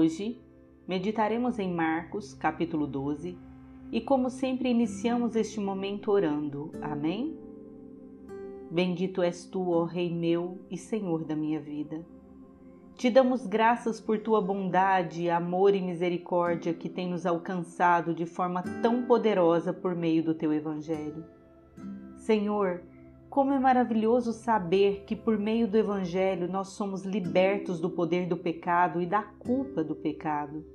Hoje meditaremos em Marcos, capítulo 12, e como sempre iniciamos este momento orando. Amém? Bendito és tu, ó Rei meu e Senhor da minha vida. Te damos graças por tua bondade, amor e misericórdia que tem nos alcançado de forma tão poderosa por meio do teu Evangelho. Senhor, como é maravilhoso saber que por meio do Evangelho nós somos libertos do poder do pecado e da culpa do pecado.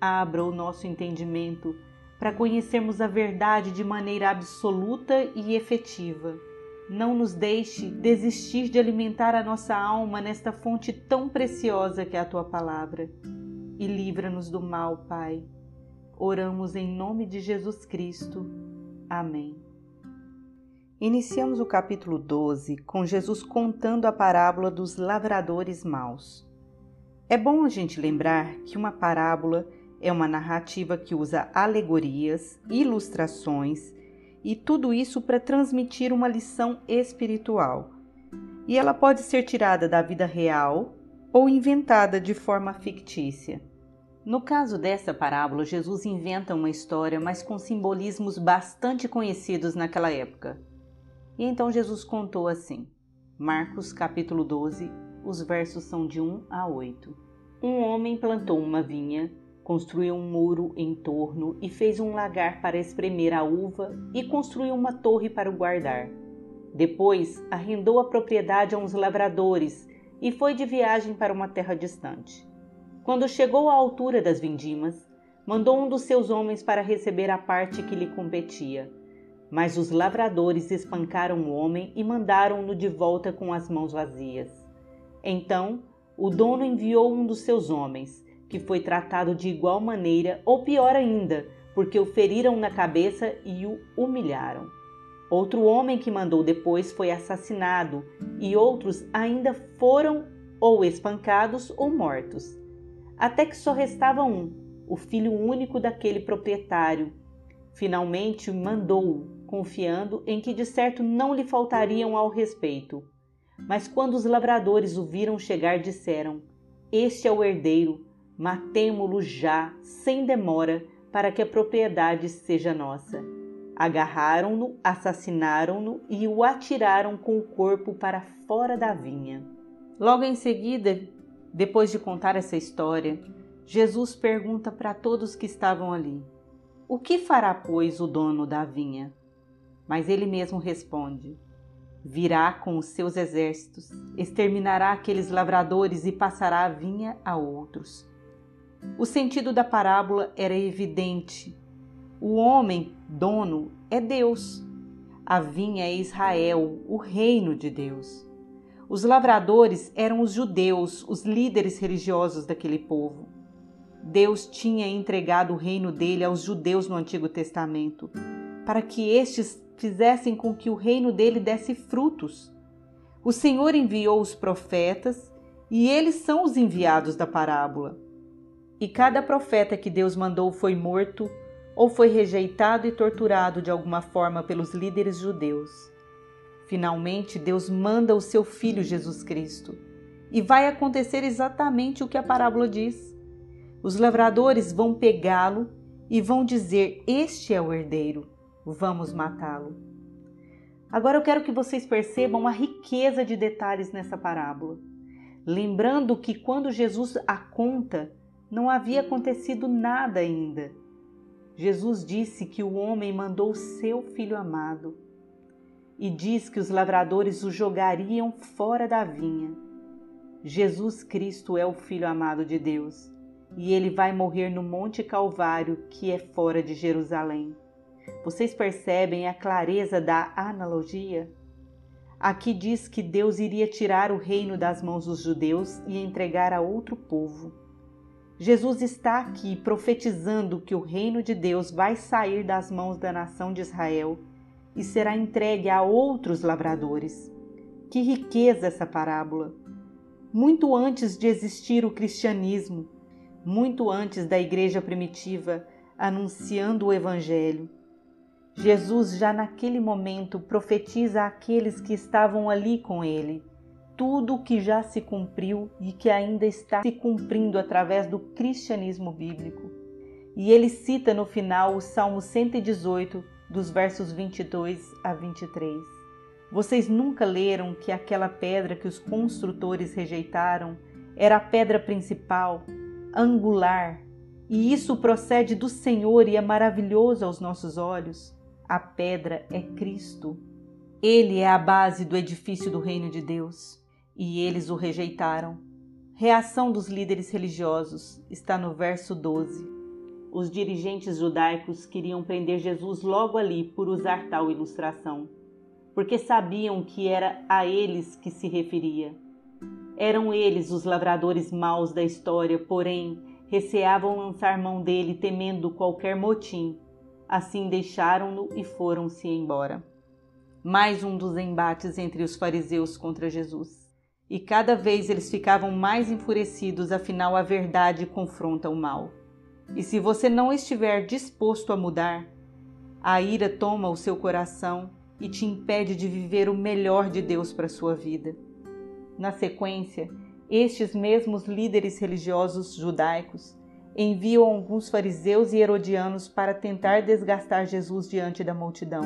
Abra o nosso entendimento para conhecermos a verdade de maneira absoluta e efetiva. Não nos deixe desistir de alimentar a nossa alma nesta fonte tão preciosa que é a tua palavra. E livra-nos do mal, Pai. Oramos em nome de Jesus Cristo. Amém. Iniciamos o capítulo 12 com Jesus contando a parábola dos lavradores maus. É bom a gente lembrar que uma parábola é uma narrativa que usa alegorias, ilustrações e tudo isso para transmitir uma lição espiritual. E ela pode ser tirada da vida real ou inventada de forma fictícia. No caso dessa parábola, Jesus inventa uma história, mas com simbolismos bastante conhecidos naquela época. E então Jesus contou assim: Marcos capítulo 12, os versos são de 1 a 8. Um homem plantou uma vinha, construiu um muro em torno e fez um lagar para espremer a uva e construiu uma torre para o guardar. Depois arrendou a propriedade a uns lavradores e foi de viagem para uma terra distante. Quando chegou à altura das vindimas, mandou um dos seus homens para receber a parte que lhe competia mas os lavradores espancaram o homem e mandaram-no de volta com as mãos vazias. Então o dono enviou um dos seus homens, que foi tratado de igual maneira, ou pior ainda, porque o feriram na cabeça e o humilharam. Outro homem que mandou depois foi assassinado, e outros ainda foram ou espancados ou mortos. Até que só restava um, o filho único daquele proprietário. Finalmente mandou-o confiando em que de certo não lhe faltariam ao respeito. Mas quando os lavradores o viram chegar, disseram: Este é o herdeiro, matemo-lo já, sem demora, para que a propriedade seja nossa. Agarraram-no, assassinaram-no e o atiraram com o corpo para fora da vinha. Logo em seguida, depois de contar essa história, Jesus pergunta para todos que estavam ali: O que fará, pois, o dono da vinha? Mas ele mesmo responde: Virá com os seus exércitos, exterminará aqueles lavradores e passará a vinha a outros. O sentido da parábola era evidente. O homem, dono, é Deus. A vinha é Israel, o reino de Deus. Os lavradores eram os judeus, os líderes religiosos daquele povo. Deus tinha entregado o reino dele aos judeus no Antigo Testamento, para que estes fizessem com que o reino dele desse frutos. O Senhor enviou os profetas e eles são os enviados da parábola. E cada profeta que Deus mandou foi morto ou foi rejeitado e torturado de alguma forma pelos líderes judeus. Finalmente, Deus manda o seu filho Jesus Cristo. E vai acontecer exatamente o que a parábola diz. Os lavradores vão pegá-lo e vão dizer: Este é o herdeiro vamos matá-lo. Agora eu quero que vocês percebam a riqueza de detalhes nessa parábola. Lembrando que quando Jesus a conta, não havia acontecido nada ainda. Jesus disse que o homem mandou seu filho amado e diz que os lavradores o jogariam fora da vinha. Jesus Cristo é o Filho amado de Deus e ele vai morrer no Monte Calvário, que é fora de Jerusalém. Vocês percebem a clareza da analogia? Aqui diz que Deus iria tirar o reino das mãos dos judeus e entregar a outro povo. Jesus está aqui profetizando que o reino de Deus vai sair das mãos da nação de Israel e será entregue a outros lavradores. Que riqueza essa parábola! Muito antes de existir o cristianismo, muito antes da igreja primitiva anunciando o evangelho, Jesus já naquele momento profetiza àqueles que estavam ali com ele tudo o que já se cumpriu e que ainda está se cumprindo através do cristianismo bíblico. E ele cita no final o Salmo 118, dos versos 22 a 23. Vocês nunca leram que aquela pedra que os construtores rejeitaram era a pedra principal, angular, e isso procede do Senhor e é maravilhoso aos nossos olhos? A pedra é Cristo. Ele é a base do edifício do reino de Deus e eles o rejeitaram. Reação dos líderes religiosos está no verso 12. Os dirigentes judaicos queriam prender Jesus logo ali por usar tal ilustração, porque sabiam que era a eles que se referia. Eram eles os lavradores maus da história, porém receavam lançar mão dele temendo qualquer motim. Assim deixaram-no e foram-se embora. Mais um dos embates entre os fariseus contra Jesus. E cada vez eles ficavam mais enfurecidos, afinal a verdade confronta o mal. E se você não estiver disposto a mudar, a ira toma o seu coração e te impede de viver o melhor de Deus para a sua vida. Na sequência, estes mesmos líderes religiosos judaicos enviam alguns fariseus e herodianos para tentar desgastar Jesus diante da multidão.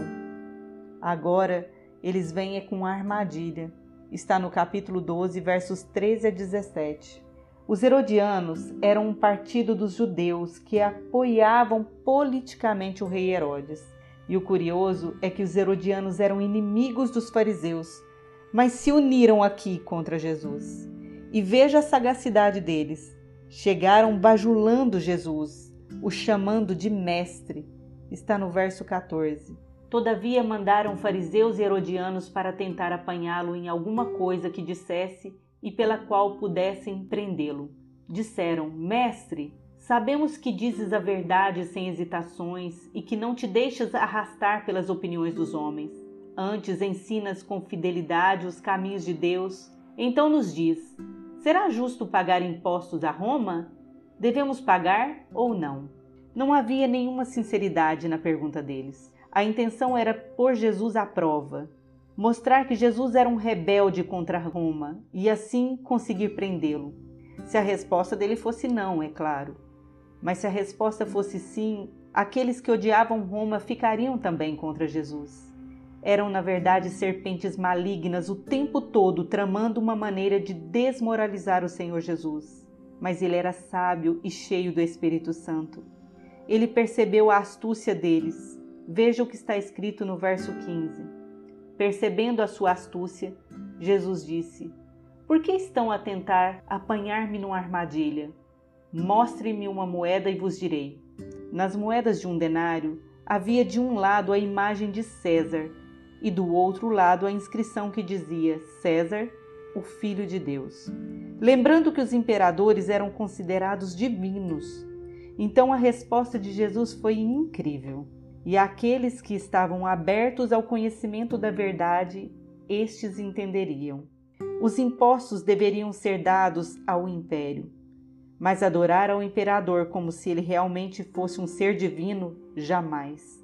Agora, eles vêm é com armadilha está no capítulo 12, versos 13 a 17. Os Herodianos eram um partido dos judeus que apoiavam politicamente o rei Herodes. E o curioso é que os Herodianos eram inimigos dos fariseus, mas se uniram aqui contra Jesus. E veja a sagacidade deles. Chegaram bajulando Jesus, o chamando de mestre. Está no verso 14. Todavia mandaram fariseus e herodianos para tentar apanhá-lo em alguma coisa que dissesse e pela qual pudessem prendê-lo. Disseram: Mestre, sabemos que dizes a verdade sem hesitações e que não te deixas arrastar pelas opiniões dos homens. Antes ensinas com fidelidade os caminhos de Deus. Então nos diz: será justo pagar impostos a Roma? Devemos pagar ou não? Não havia nenhuma sinceridade na pergunta deles. A intenção era pôr Jesus à prova, mostrar que Jesus era um rebelde contra Roma e assim conseguir prendê-lo. Se a resposta dele fosse não, é claro. Mas se a resposta fosse sim, aqueles que odiavam Roma ficariam também contra Jesus. Eram, na verdade, serpentes malignas o tempo todo tramando uma maneira de desmoralizar o Senhor Jesus. Mas ele era sábio e cheio do Espírito Santo. Ele percebeu a astúcia deles Veja o que está escrito no verso 15. Percebendo a sua astúcia, Jesus disse: Por que estão a tentar apanhar-me numa armadilha? Mostre-me uma moeda e vos direi. Nas moedas de um denário havia de um lado a imagem de César e do outro lado a inscrição que dizia César, o Filho de Deus. Lembrando que os imperadores eram considerados divinos, então a resposta de Jesus foi incrível e aqueles que estavam abertos ao conhecimento da verdade, estes entenderiam. Os impostos deveriam ser dados ao império, mas adorar ao imperador como se ele realmente fosse um ser divino, jamais.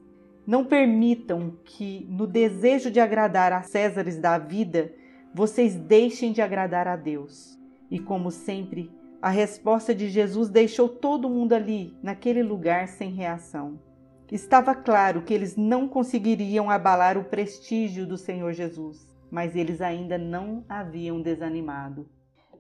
Não permitam que, no desejo de agradar a Césares da vida, vocês deixem de agradar a Deus. E como sempre, a resposta de Jesus deixou todo mundo ali, naquele lugar, sem reação. Estava claro que eles não conseguiriam abalar o prestígio do Senhor Jesus, mas eles ainda não haviam desanimado.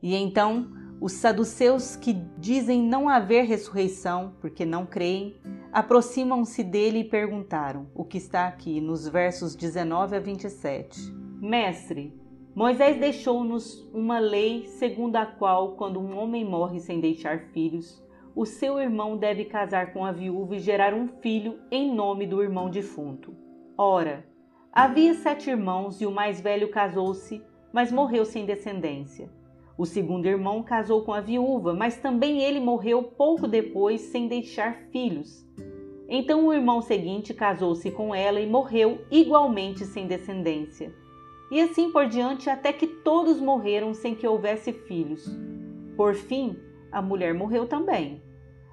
E então, os saduceus que dizem não haver ressurreição, porque não creem, aproximam-se dele e perguntaram o que está aqui nos versos 19 a 27. Mestre, Moisés deixou-nos uma lei segundo a qual, quando um homem morre sem deixar filhos, o seu irmão deve casar com a viúva e gerar um filho em nome do irmão defunto. Ora, havia sete irmãos e o mais velho casou-se, mas morreu sem descendência. O segundo irmão casou com a viúva, mas também ele morreu pouco depois sem deixar filhos. Então o irmão seguinte casou-se com ela e morreu igualmente sem descendência. E assim por diante, até que todos morreram sem que houvesse filhos. Por fim, a mulher morreu também.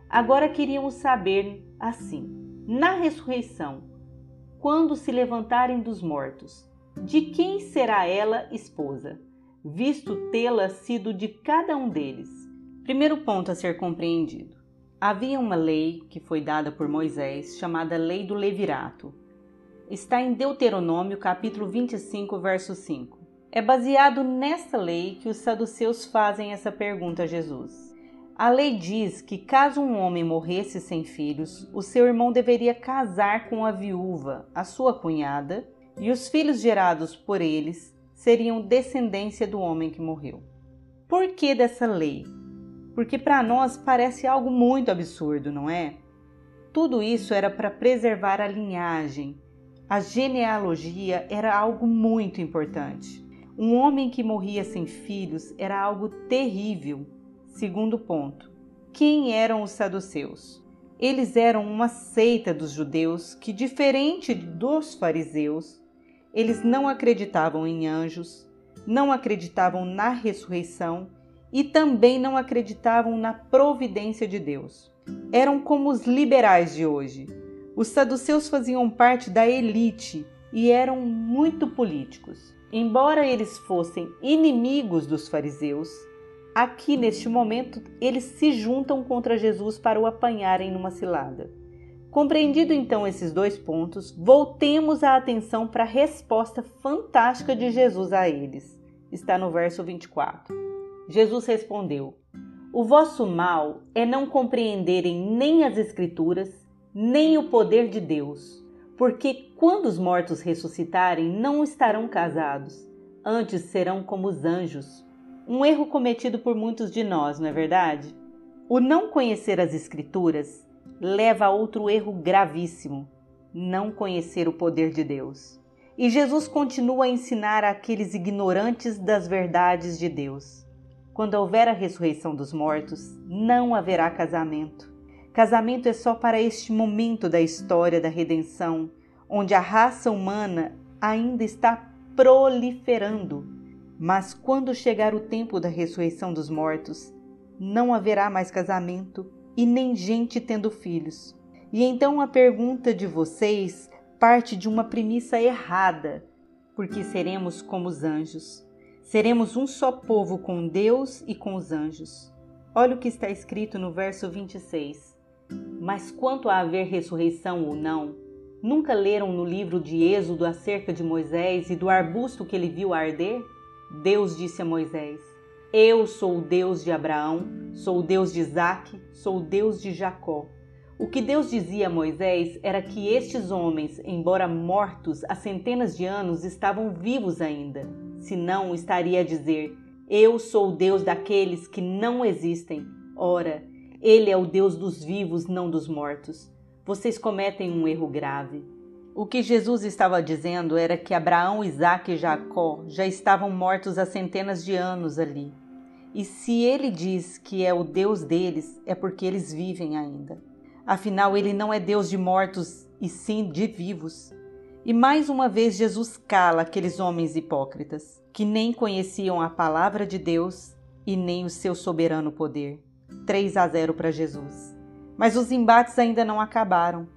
Agora queríamos saber assim: na ressurreição, quando se levantarem dos mortos, de quem será ela esposa? Visto tê-la sido de cada um deles. Primeiro ponto a ser compreendido. Havia uma lei que foi dada por Moisés, chamada Lei do Levirato. Está em Deuteronômio, capítulo 25, verso 5. É baseado nessa lei que os saduceus fazem essa pergunta a Jesus. A lei diz que caso um homem morresse sem filhos, o seu irmão deveria casar com a viúva, a sua cunhada, e os filhos gerados por eles seriam descendência do homem que morreu. Por que dessa lei? Porque para nós parece algo muito absurdo, não é? Tudo isso era para preservar a linhagem. A genealogia era algo muito importante. Um homem que morria sem filhos era algo terrível. Segundo ponto: quem eram os saduceus? Eles eram uma seita dos judeus que, diferente dos fariseus, eles não acreditavam em anjos, não acreditavam na ressurreição e também não acreditavam na providência de Deus. Eram como os liberais de hoje. Os saduceus faziam parte da elite e eram muito políticos. Embora eles fossem inimigos dos fariseus, aqui neste momento eles se juntam contra Jesus para o apanharem numa cilada. Compreendido então esses dois pontos, voltemos a atenção para a resposta fantástica de Jesus a eles. Está no verso 24. Jesus respondeu: O vosso mal é não compreenderem nem as Escrituras, nem o poder de Deus. Porque quando os mortos ressuscitarem, não estarão casados, antes serão como os anjos. Um erro cometido por muitos de nós, não é verdade? O não conhecer as Escrituras leva a outro erro gravíssimo: não conhecer o poder de Deus. E Jesus continua a ensinar àqueles ignorantes das verdades de Deus. Quando houver a ressurreição dos mortos, não haverá casamento. Casamento é só para este momento da história da redenção, onde a raça humana ainda está proliferando. Mas quando chegar o tempo da ressurreição dos mortos, não haverá mais casamento e nem gente tendo filhos. E então a pergunta de vocês parte de uma premissa errada, porque seremos como os anjos. Seremos um só povo com Deus e com os anjos. Olha o que está escrito no verso 26. Mas quanto a haver ressurreição ou não, nunca leram no livro de Êxodo acerca de Moisés e do arbusto que ele viu arder? Deus disse a Moisés: eu sou o Deus de Abraão, sou o Deus de Isaac, sou o Deus de Jacó. O que Deus dizia a Moisés era que estes homens, embora mortos há centenas de anos, estavam vivos ainda. Senão, estaria a dizer: Eu sou o Deus daqueles que não existem. Ora, Ele é o Deus dos vivos, não dos mortos. Vocês cometem um erro grave. O que Jesus estava dizendo era que Abraão, Isaac e Jacó já estavam mortos há centenas de anos ali. E se ele diz que é o Deus deles, é porque eles vivem ainda. Afinal, ele não é Deus de mortos, e sim de vivos. E mais uma vez Jesus cala aqueles homens hipócritas, que nem conheciam a palavra de Deus e nem o seu soberano poder. 3 a 0 para Jesus. Mas os embates ainda não acabaram.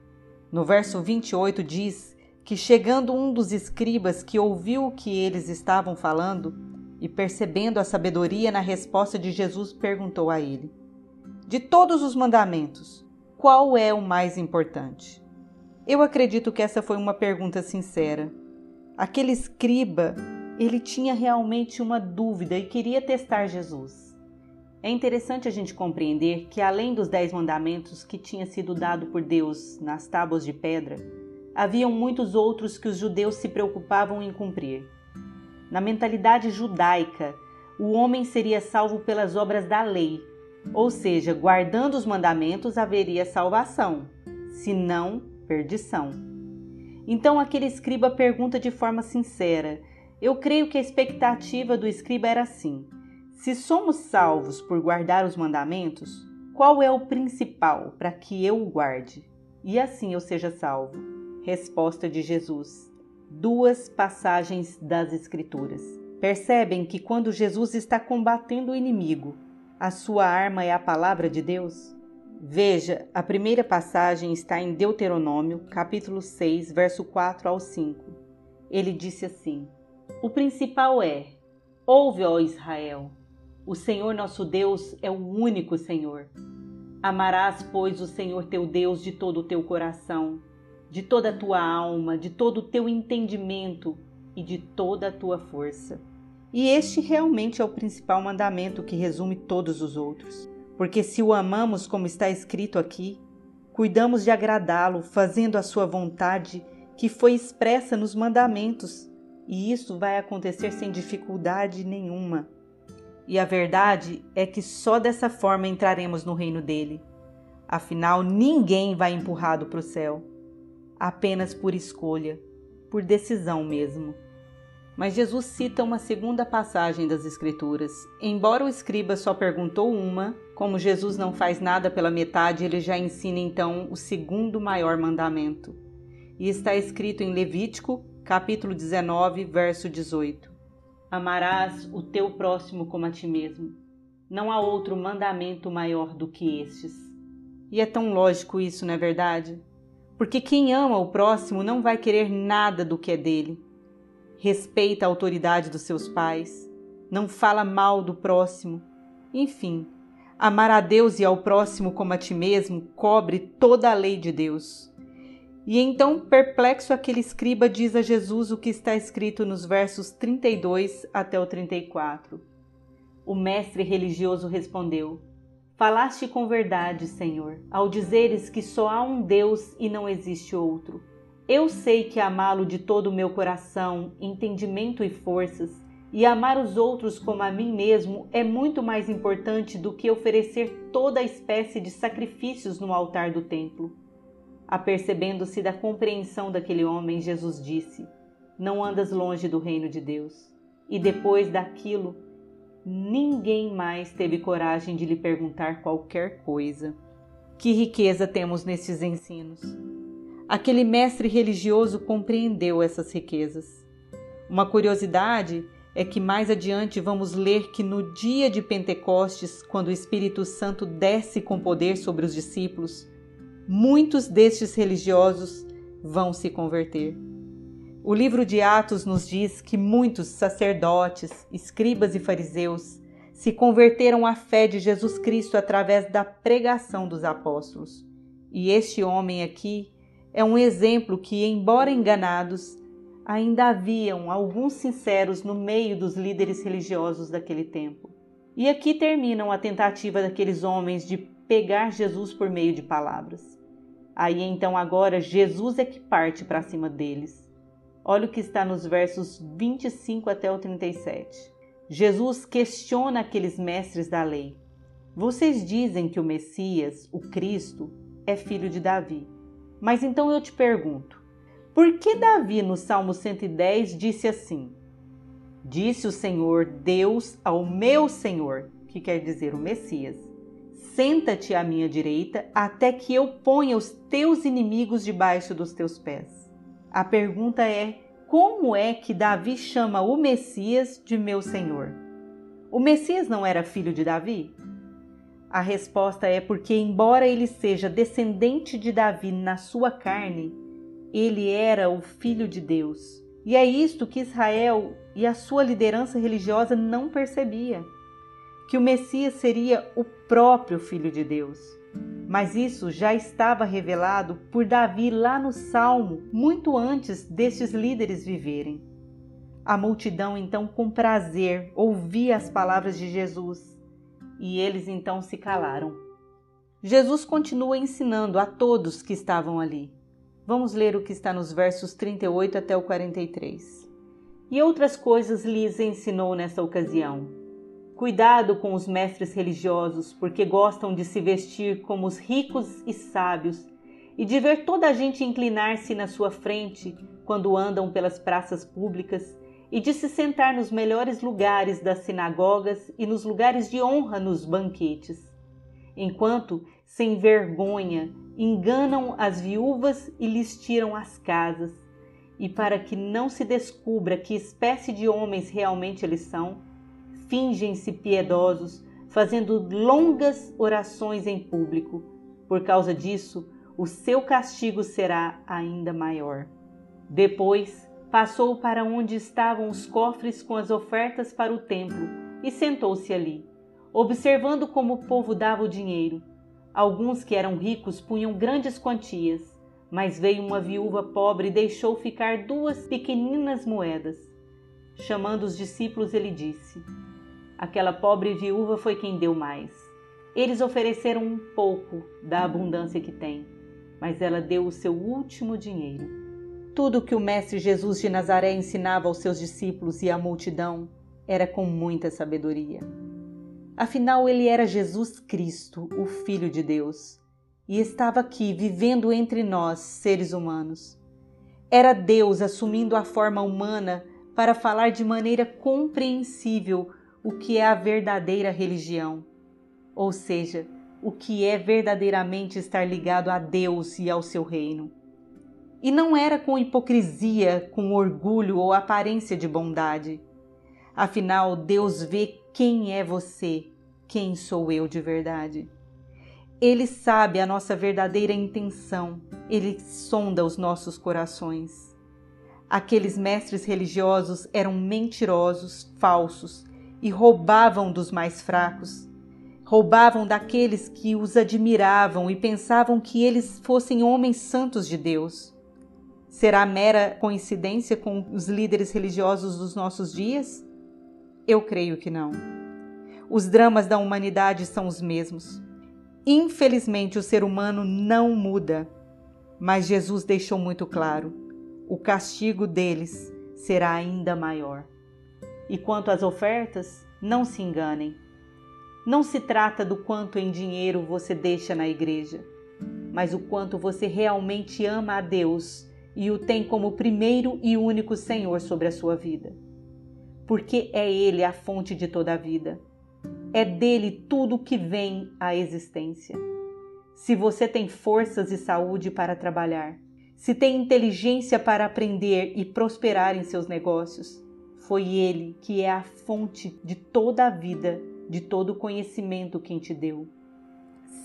No verso 28 diz que, chegando um dos escribas que ouviu o que eles estavam falando, e, percebendo a sabedoria na resposta de Jesus, perguntou a ele: De todos os mandamentos, qual é o mais importante? Eu acredito que essa foi uma pergunta sincera. Aquele escriba, ele tinha realmente uma dúvida e queria testar Jesus. É interessante a gente compreender que, além dos dez mandamentos que tinha sido dado por Deus nas tábuas de pedra, haviam muitos outros que os judeus se preocupavam em cumprir. Na mentalidade judaica, o homem seria salvo pelas obras da lei, ou seja, guardando os mandamentos haveria salvação, se não, perdição. Então aquele escriba pergunta de forma sincera. Eu creio que a expectativa do escriba era assim: se somos salvos por guardar os mandamentos, qual é o principal para que eu o guarde e assim eu seja salvo? Resposta de Jesus: duas passagens das Escrituras. Percebem que quando Jesus está combatendo o inimigo, a sua arma é a palavra de Deus? Veja, a primeira passagem está em Deuteronômio, capítulo 6, verso 4 ao 5. Ele disse assim: O principal é: Ouve, ó Israel, o Senhor nosso Deus é o único Senhor. Amarás, pois, o Senhor teu Deus de todo o teu coração, de toda a tua alma, de todo o teu entendimento e de toda a tua força. E este realmente é o principal mandamento que resume todos os outros. Porque se o amamos como está escrito aqui, cuidamos de agradá-lo, fazendo a sua vontade que foi expressa nos mandamentos, e isso vai acontecer sem dificuldade nenhuma. E a verdade é que só dessa forma entraremos no reino dele. Afinal, ninguém vai empurrado para o céu, apenas por escolha, por decisão mesmo. Mas Jesus cita uma segunda passagem das Escrituras. Embora o escriba só perguntou uma, como Jesus não faz nada pela metade, ele já ensina então o segundo maior mandamento. E está escrito em Levítico, capítulo 19, verso 18: Amarás o teu próximo como a ti mesmo. Não há outro mandamento maior do que estes. E é tão lógico isso, não é verdade? Porque quem ama o próximo não vai querer nada do que é dele respeita a autoridade dos seus pais, não fala mal do próximo. Enfim, amar a Deus e ao próximo como a ti mesmo cobre toda a lei de Deus. E então, perplexo, aquele escriba diz a Jesus o que está escrito nos versos 32 até o 34. O mestre religioso respondeu: Falaste com verdade, Senhor, ao dizeres que só há um Deus e não existe outro. Eu sei que amá-lo de todo o meu coração, entendimento e forças, e amar os outros como a mim mesmo é muito mais importante do que oferecer toda a espécie de sacrifícios no altar do templo. Apercebendo-se da compreensão daquele homem, Jesus disse: Não andas longe do reino de Deus. E depois daquilo, ninguém mais teve coragem de lhe perguntar qualquer coisa. Que riqueza temos nesses ensinos! Aquele mestre religioso compreendeu essas riquezas. Uma curiosidade é que mais adiante vamos ler que no dia de Pentecostes, quando o Espírito Santo desce com poder sobre os discípulos, muitos destes religiosos vão se converter. O livro de Atos nos diz que muitos sacerdotes, escribas e fariseus se converteram à fé de Jesus Cristo através da pregação dos apóstolos. E este homem aqui é um exemplo que, embora enganados, ainda haviam alguns sinceros no meio dos líderes religiosos daquele tempo. E aqui terminam a tentativa daqueles homens de pegar Jesus por meio de palavras. Aí então agora Jesus é que parte para cima deles. Olha o que está nos versos 25 até o 37. Jesus questiona aqueles mestres da lei. Vocês dizem que o Messias, o Cristo, é filho de Davi. Mas então eu te pergunto: por que Davi no Salmo 110 disse assim: Disse o Senhor Deus ao meu Senhor, que quer dizer o Messias: Senta-te à minha direita até que eu ponha os teus inimigos debaixo dos teus pés. A pergunta é: como é que Davi chama o Messias de meu Senhor? O Messias não era filho de Davi? A resposta é porque, embora ele seja descendente de Davi na sua carne, ele era o filho de Deus. E é isto que Israel e a sua liderança religiosa não percebia, que o Messias seria o próprio filho de Deus. Mas isso já estava revelado por Davi lá no Salmo, muito antes destes líderes viverem. A multidão então com prazer ouvia as palavras de Jesus e eles então se calaram. Jesus continua ensinando a todos que estavam ali. Vamos ler o que está nos versos 38 até o 43. E outras coisas lhes ensinou nessa ocasião. Cuidado com os mestres religiosos, porque gostam de se vestir como os ricos e sábios e de ver toda a gente inclinar-se na sua frente quando andam pelas praças públicas e de se sentar nos melhores lugares das sinagogas e nos lugares de honra nos banquetes, enquanto, sem vergonha, enganam as viúvas e lhes tiram as casas, e para que não se descubra que espécie de homens realmente eles são, fingem-se piedosos, fazendo longas orações em público. Por causa disso, o seu castigo será ainda maior. Depois, passou para onde estavam os cofres com as ofertas para o templo e sentou-se ali, observando como o povo dava o dinheiro. Alguns que eram ricos punham grandes quantias, mas veio uma viúva pobre e deixou ficar duas pequeninas moedas. Chamando os discípulos, ele disse: Aquela pobre viúva foi quem deu mais. Eles ofereceram um pouco da abundância que tem, mas ela deu o seu último dinheiro. Tudo que o Mestre Jesus de Nazaré ensinava aos seus discípulos e à multidão era com muita sabedoria. Afinal, ele era Jesus Cristo, o Filho de Deus, e estava aqui vivendo entre nós, seres humanos. Era Deus assumindo a forma humana para falar de maneira compreensível o que é a verdadeira religião, ou seja, o que é verdadeiramente estar ligado a Deus e ao seu reino. E não era com hipocrisia, com orgulho ou aparência de bondade. Afinal, Deus vê quem é você, quem sou eu de verdade. Ele sabe a nossa verdadeira intenção, ele sonda os nossos corações. Aqueles mestres religiosos eram mentirosos, falsos e roubavam dos mais fracos. Roubavam daqueles que os admiravam e pensavam que eles fossem homens santos de Deus. Será mera coincidência com os líderes religiosos dos nossos dias? Eu creio que não. Os dramas da humanidade são os mesmos. Infelizmente, o ser humano não muda, mas Jesus deixou muito claro: o castigo deles será ainda maior. E quanto às ofertas, não se enganem. Não se trata do quanto em dinheiro você deixa na igreja, mas o quanto você realmente ama a Deus e o tem como primeiro e único Senhor sobre a sua vida. Porque é Ele a fonte de toda a vida. É dele tudo que vem à existência. Se você tem forças e saúde para trabalhar, se tem inteligência para aprender e prosperar em seus negócios, foi Ele que é a fonte de toda a vida, de todo o conhecimento quem te deu.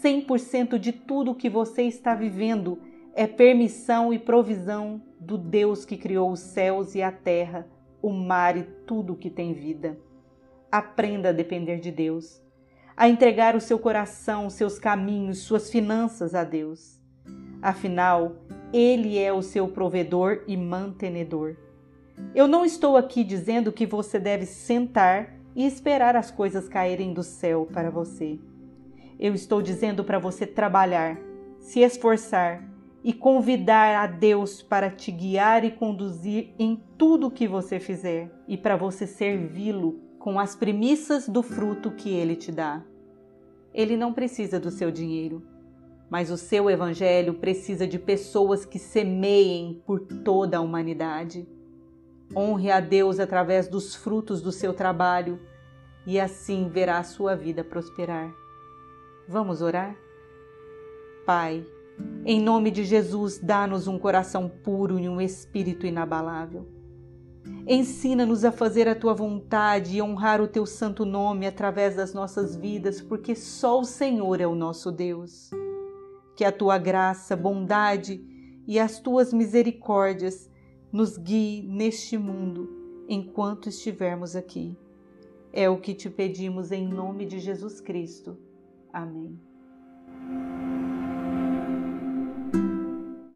100% de tudo que você está vivendo é permissão e provisão do Deus que criou os céus e a terra, o mar e tudo que tem vida. Aprenda a depender de Deus, a entregar o seu coração, seus caminhos, suas finanças a Deus. Afinal, Ele é o seu provedor e mantenedor. Eu não estou aqui dizendo que você deve sentar e esperar as coisas caírem do céu para você. Eu estou dizendo para você trabalhar, se esforçar e convidar a Deus para te guiar e conduzir em tudo o que você fizer e para você servi-lo com as premissas do fruto que ele te dá. Ele não precisa do seu dinheiro, mas o seu evangelho precisa de pessoas que semeiem por toda a humanidade. Honre a Deus através dos frutos do seu trabalho e assim verá a sua vida prosperar. Vamos orar? Pai, em nome de Jesus, dá-nos um coração puro e um espírito inabalável. Ensina-nos a fazer a tua vontade e honrar o teu santo nome através das nossas vidas, porque só o Senhor é o nosso Deus. Que a tua graça, bondade e as tuas misericórdias nos guie neste mundo enquanto estivermos aqui. É o que te pedimos em nome de Jesus Cristo. Amém.